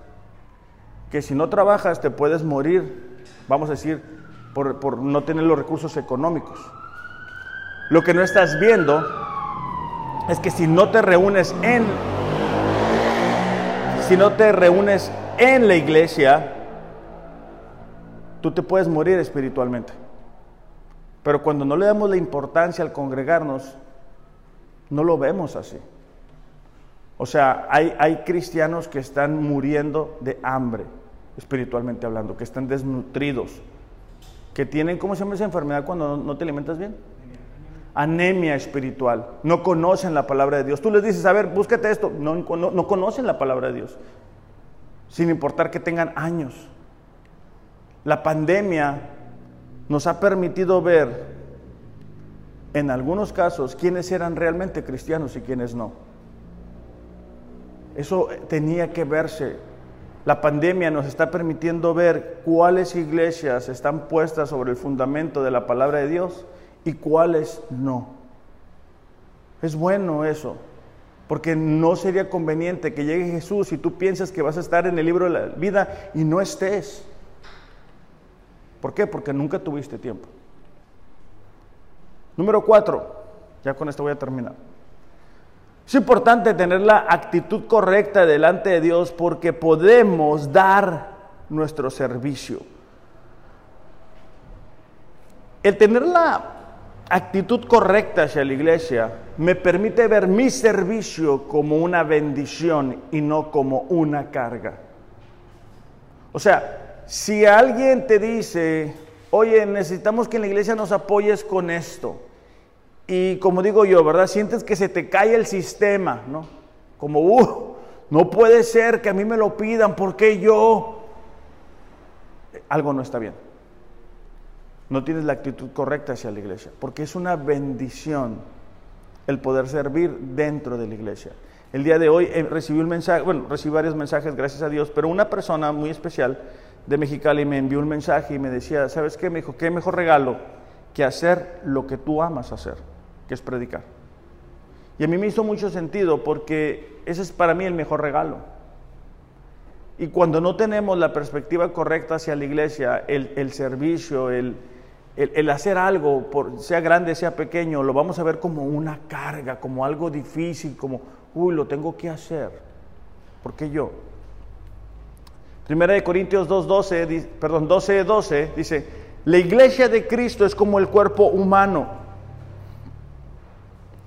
que si no trabajas te puedes morir, vamos a decir, por, no tener los recursos económicos. Lo que no estás viendo es que si no te reúnes en, si no te reúnes en la iglesia, tú te puedes morir espiritualmente. Pero cuando no le damos la importancia al congregarnos, no lo vemos así. O sea, hay, hay cristianos que están muriendo de hambre, espiritualmente hablando, que están desnutridos, que tienen, ¿cómo se llama esa enfermedad cuando no, te alimentas bien? Anemia espiritual. No conocen la palabra de Dios. Tú les dices, a ver, búscate esto. No, no, no conocen la palabra de Dios. Sin importar que tengan años. La pandemia nos ha permitido ver, en algunos casos, quiénes eran realmente cristianos y quiénes no. Eso tenía que verse. La pandemia nos está permitiendo ver cuáles iglesias están puestas sobre el fundamento de la palabra de Dios y cuáles no. Es bueno eso, porque no sería conveniente que llegue Jesús y tú piensas que vas a estar en el libro de la vida y no estés. ¿Por qué? Porque nunca tuviste tiempo. Número cuatro, ya con esto voy a terminar. Es importante tener la actitud correcta delante de Dios porque podemos dar nuestro servicio. El tener la actitud correcta hacia la iglesia me permite ver mi servicio como una bendición y no como una carga. O sea, si alguien te dice, oye, necesitamos que en la iglesia nos apoyes con esto, y como digo yo, ¿verdad? Sientes que se te cae el sistema, ¿no? Como, uh, no puede ser que a mí me lo pidan, ¿por qué yo? Algo no está bien. No tienes la actitud correcta hacia la iglesia, porque es una bendición el poder servir dentro de la iglesia. El día de hoy eh, recibí un mensaje, bueno, recibí varios mensajes, gracias a Dios, pero una persona muy especial de Mexicali me envió un mensaje y me decía, ¿sabes qué? Me dijo, ¿qué mejor regalo que hacer lo que tú amas hacer? Que es predicar. Y a mí me hizo mucho sentido porque ese es para mí el mejor regalo. Y cuando no tenemos la perspectiva correcta hacia la iglesia, el, servicio, el, el, hacer algo, por, sea grande, sea pequeño, lo vamos a ver como una carga, como algo difícil, como, uy, lo tengo que hacer. ¿Por qué yo? Primera de Corintios 2.12, perdón, 12.12 12, dice, la iglesia de Cristo es como el cuerpo humano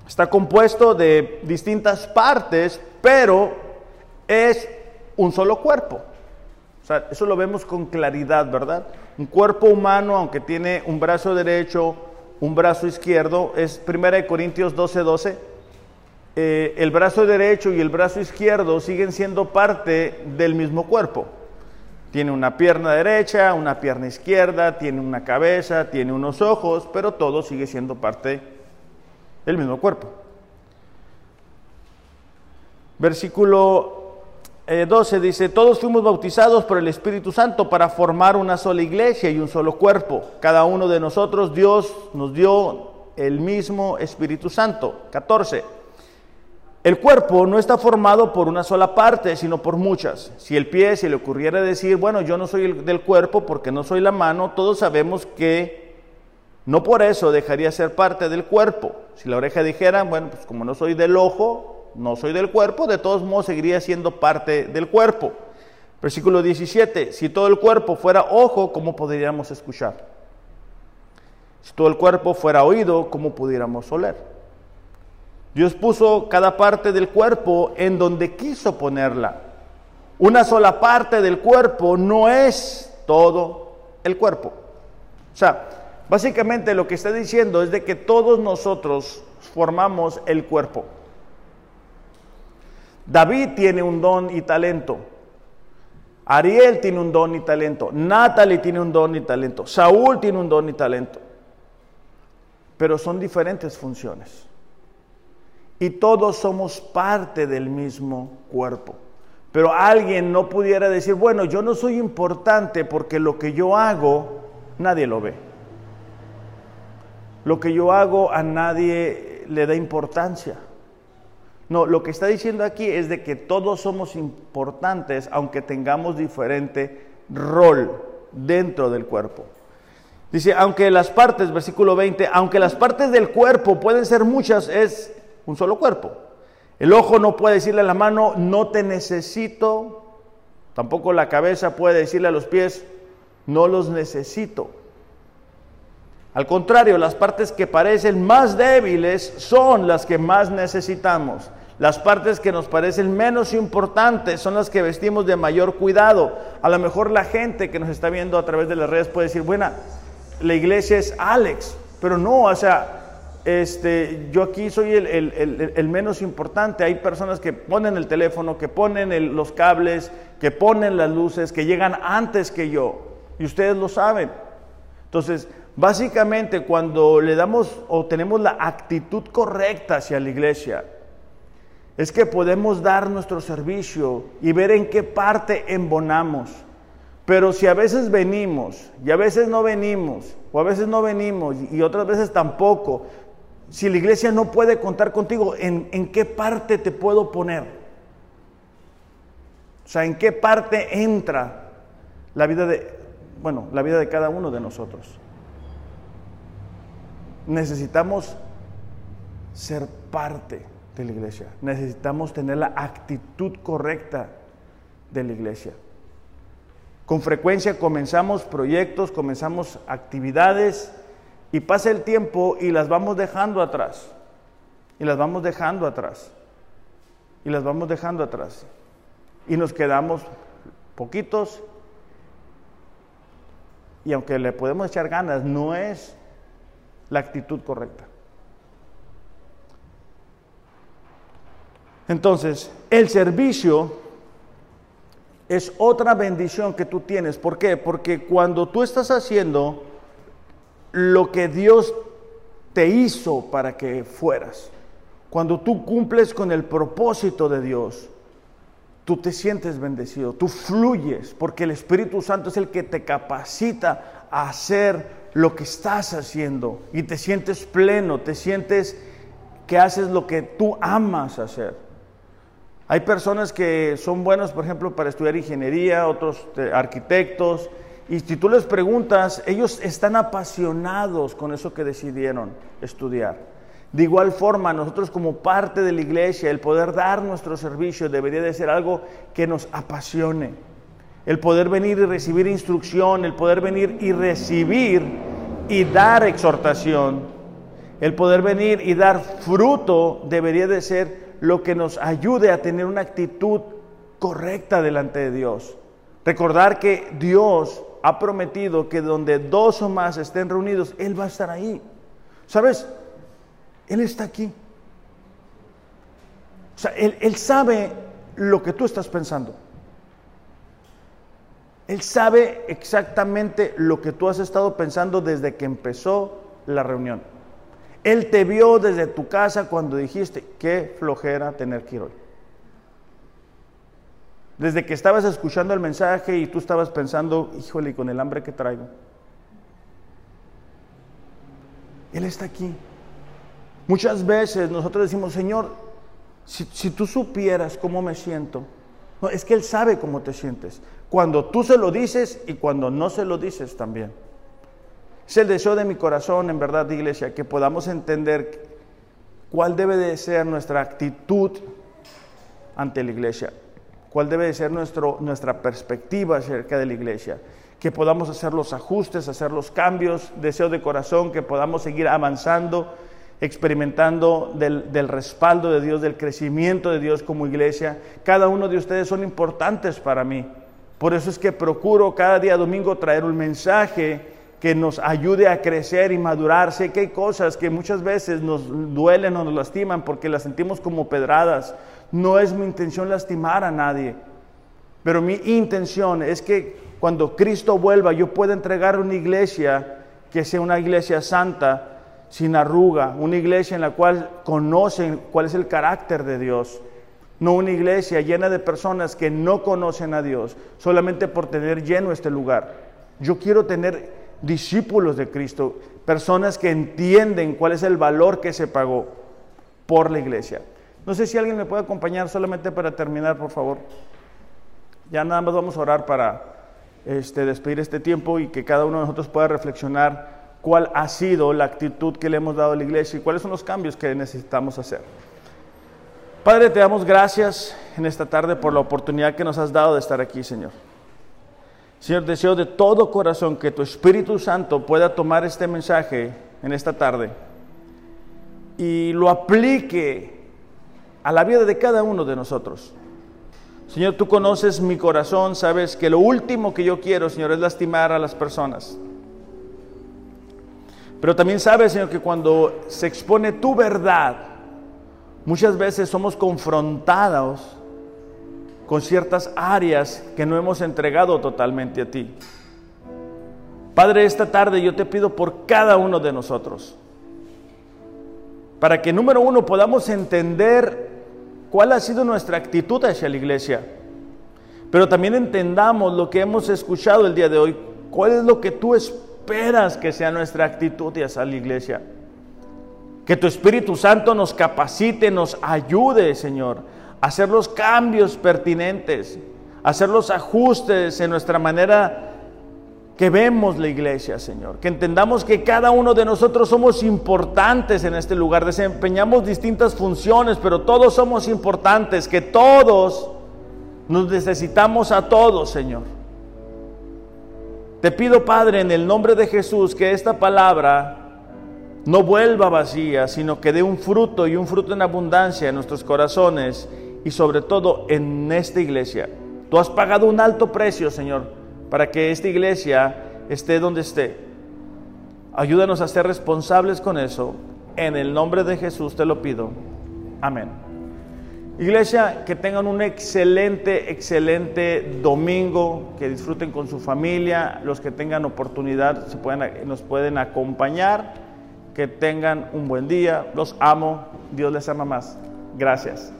Está compuesto de distintas partes, pero es un solo cuerpo. O sea, eso lo vemos con claridad, ¿verdad? Un cuerpo humano, aunque tiene un brazo derecho, un brazo izquierdo, es 1 Corintios 12, 12. eh, el brazo derecho y el brazo izquierdo siguen siendo parte del mismo cuerpo. Tiene una pierna derecha, una pierna izquierda, tiene una cabeza, tiene unos ojos, pero todo sigue siendo parte del mismo cuerpo. Versículo 12 eh, dice, todos fuimos bautizados por el Espíritu Santo para formar una sola iglesia y un solo cuerpo. Cada uno de nosotros, Dios nos dio el mismo Espíritu Santo. 14. El cuerpo no está formado por una sola parte, sino por muchas. Si el pie se le ocurriera decir, bueno, yo no soy del cuerpo porque no soy la mano, todos sabemos que no por eso dejaría ser parte del cuerpo. Si la oreja dijera, bueno, pues como no soy del ojo, no soy del cuerpo, de todos modos seguiría siendo parte del cuerpo. Versículo 17, si todo el cuerpo fuera ojo, ¿cómo podríamos escuchar? Si todo el cuerpo fuera oído, ¿cómo pudiéramos oler? Dios puso cada parte del cuerpo en donde quiso ponerla. Una sola parte del cuerpo no es todo el cuerpo. O sea, básicamente lo que está diciendo es de que todos nosotros formamos el cuerpo. David tiene un don y talento. Ariel tiene un don y talento. Natalie tiene un don y talento. Saúl tiene un don y talento. Pero son diferentes funciones y todos somos parte del mismo cuerpo. Pero alguien no pudiera decir, bueno, yo no soy importante porque lo que yo hago nadie lo ve. Lo que yo hago a nadie le da importancia. No, lo que está diciendo aquí es de que todos somos importantes aunque tengamos diferente rol dentro del cuerpo. Dice, aunque las partes, versículo 20, aunque las partes del cuerpo pueden ser muchas, es un solo cuerpo. El ojo no puede decirle a la mano, no te necesito. Tampoco la cabeza puede decirle a los pies, no los necesito. Al contrario, las partes que parecen más débiles son las que más necesitamos. Las partes que nos parecen menos importantes son las que vestimos de mayor cuidado. A lo mejor la gente que nos está viendo a través de las redes puede decir, bueno, la iglesia es Alex, pero no, o sea, este, yo aquí soy el, menos importante. Hay personas que ponen el teléfono, que ponen los cables, que ponen las luces, que llegan antes que yo. Y ustedes lo saben. Entonces, básicamente cuando le damos o tenemos la actitud correcta hacia la iglesia, es que podemos dar nuestro servicio y ver en qué parte embonamos. Pero si a veces venimos y a veces no venimos, o a veces no venimos y otras veces tampoco, si la iglesia no puede contar contigo, ¿en, qué parte te puedo poner? O sea, ¿en qué parte entra la vida de, bueno, la vida de cada uno de nosotros? Necesitamos ser parte de la iglesia. Necesitamos tener la actitud correcta de la iglesia. Con frecuencia comenzamos proyectos, comenzamos actividades y pasa el tiempo y las vamos dejando atrás. Y las vamos dejando atrás. Y las vamos dejando atrás. Y nos quedamos poquitos. Y aunque le podemos echar ganas, no es la actitud correcta. Entonces, el servicio es otra bendición que tú tienes. ¿Por qué? Porque cuando tú estás haciendo lo que Dios te hizo para que fueras. Cuando tú cumples con el propósito de Dios, tú te sientes bendecido, tú fluyes, porque el Espíritu Santo es el que te capacita a hacer lo que estás haciendo y te sientes pleno, te sientes que haces lo que tú amas hacer. Hay personas que son buenos, por ejemplo, para estudiar ingeniería, otros arquitectos, y si tú les preguntas, ellos están apasionados con eso que decidieron estudiar. De igual forma, nosotros como parte de la iglesia, el poder dar nuestro servicio debería de ser algo que nos apasione. El poder venir y recibir instrucción, el poder venir y recibir y dar exhortación, el poder venir y dar fruto debería de ser lo que nos ayude a tener una actitud correcta delante de Dios. Recordar que Dios ha prometido que donde dos o más estén reunidos, Él va a estar ahí. ¿Sabes? Él está aquí. O sea, él, él sabe lo que tú estás pensando. Él sabe exactamente lo que tú has estado pensando desde que empezó la reunión. Él te vio desde tu casa cuando dijiste, qué flojera tener que ir hoy. Desde que estabas escuchando el mensaje y tú estabas pensando, híjole, con el hambre que traigo. Él está aquí. Muchas veces nosotros decimos, Señor, si, si tú supieras cómo me siento, no, es que Él sabe cómo te sientes. Cuando tú se lo dices y cuando no se lo dices también. Es el deseo de mi corazón, en verdad, iglesia, que podamos entender cuál debe de ser nuestra actitud ante la iglesia, cuál debe de ser nuestro, nuestra perspectiva acerca de la iglesia, que podamos hacer los ajustes, hacer los cambios, deseo de corazón, que podamos seguir avanzando experimentando del, del, respaldo de Dios, del crecimiento de Dios como iglesia. Cada uno de ustedes son importantes para mí. Por eso es que procuro cada día domingo traer un mensaje que nos ayude a crecer y madurar. Sé que hay cosas que muchas veces nos duelen o nos lastiman porque las sentimos como pedradas. No es mi intención lastimar a nadie. Pero mi intención es que cuando Cristo vuelva yo pueda entregar una iglesia que sea una iglesia santa, sin arruga, una iglesia en la cual conocen cuál es el carácter de Dios, no una iglesia llena de personas que no conocen a Dios solamente por tener lleno este lugar. Yo quiero tener discípulos de Cristo, personas que entienden cuál es el valor que se pagó por la iglesia. No sé si alguien me puede acompañar solamente para terminar, por favor. Ya nada más vamos a orar para este, despedir este tiempo y que cada uno de nosotros pueda reflexionar cuál ha sido la actitud que le hemos dado a la iglesia y cuáles son los cambios que necesitamos hacer. Padre, te damos gracias en esta tarde por la oportunidad que nos has dado de estar aquí, Señor. Señor, deseo de todo corazón que tu Espíritu Santo pueda tomar este mensaje en esta tarde y lo aplique a la vida de cada uno de nosotros. Señor, tú conoces mi corazón, sabes que lo último que yo quiero, Señor, es lastimar a las personas. Pero también sabes, Señor, que cuando se expone tu verdad, muchas veces somos confrontados con ciertas áreas que no hemos entregado totalmente a ti. Padre, esta tarde yo te pido por cada uno de nosotros, para que número uno podamos entender cuál ha sido nuestra actitud hacia la iglesia, pero también entendamos lo que hemos escuchado el día de hoy, cuál es lo que tú esperas que sea nuestra actitud hacia la iglesia? Que tu Espíritu Santo nos capacite, nos ayude, Señor, a hacer los cambios pertinentes, a hacer los ajustes en nuestra manera que vemos la iglesia, Señor. Que entendamos que cada uno de nosotros somos importantes en este lugar, desempeñamos distintas funciones, pero todos somos importantes, que todos nos necesitamos a todos, Señor. Te pido, Padre, en el nombre de Jesús, que esta palabra no vuelva vacía, sino que dé un fruto y un fruto en abundancia en nuestros corazones y sobre todo en esta iglesia. Tú has pagado un alto precio, Señor, para que esta iglesia esté donde esté. Ayúdanos a ser responsables con eso. En el nombre de Jesús te lo pido. Amén. Iglesia, que tengan un excelente, excelente domingo, que disfruten con su familia, los que tengan oportunidad se pueden, nos pueden acompañar, que tengan un buen día, los amo, Dios les ama más. Gracias.